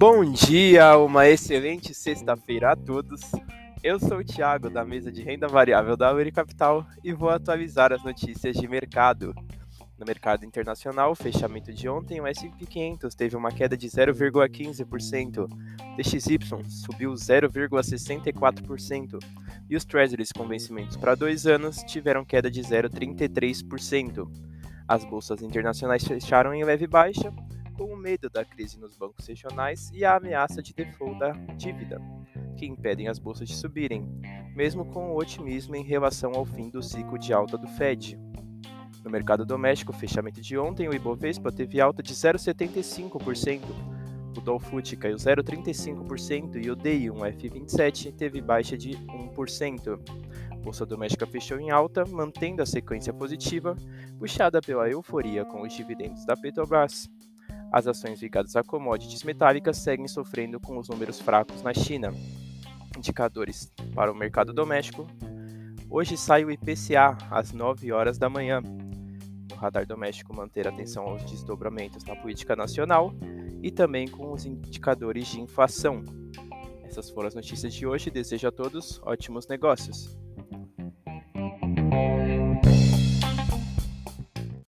Bom dia, uma excelente sexta-feira a todos. Eu sou o Thiago, da mesa de renda variável da Uri Capital, e vou atualizar as notícias de mercado. No mercado internacional, fechamento de ontem, o S&P 500 teve uma queda de 0,15%, DXY subiu 0,64% e os Treasuries com vencimentos para dois anos tiveram queda de 0,33%. As bolsas internacionais fecharam em leve baixa, com o medo da crise nos bancos regionais e a ameaça de default da dívida, que impedem as bolsas de subirem, mesmo com o otimismo em relação ao fim do ciclo de alta do Fed. No mercado doméstico, fechamento de ontem, o Ibovespa teve alta de 0,75%, o Dow Foot caiu 0,35% e o DI1F27 teve baixa de 1%. Bolsa doméstica fechou em alta, mantendo a sequência positiva, puxada pela euforia com os dividendos da Petrobras. As ações ligadas a commodities metálicas seguem sofrendo com os números fracos na China. Indicadores para o mercado doméstico. Hoje sai o IPCA às 9 horas da manhã. No radar doméstico, manter atenção aos desdobramentos na política nacional e também com os indicadores de inflação. Essas foram as notícias de hoje. Desejo a todos ótimos negócios.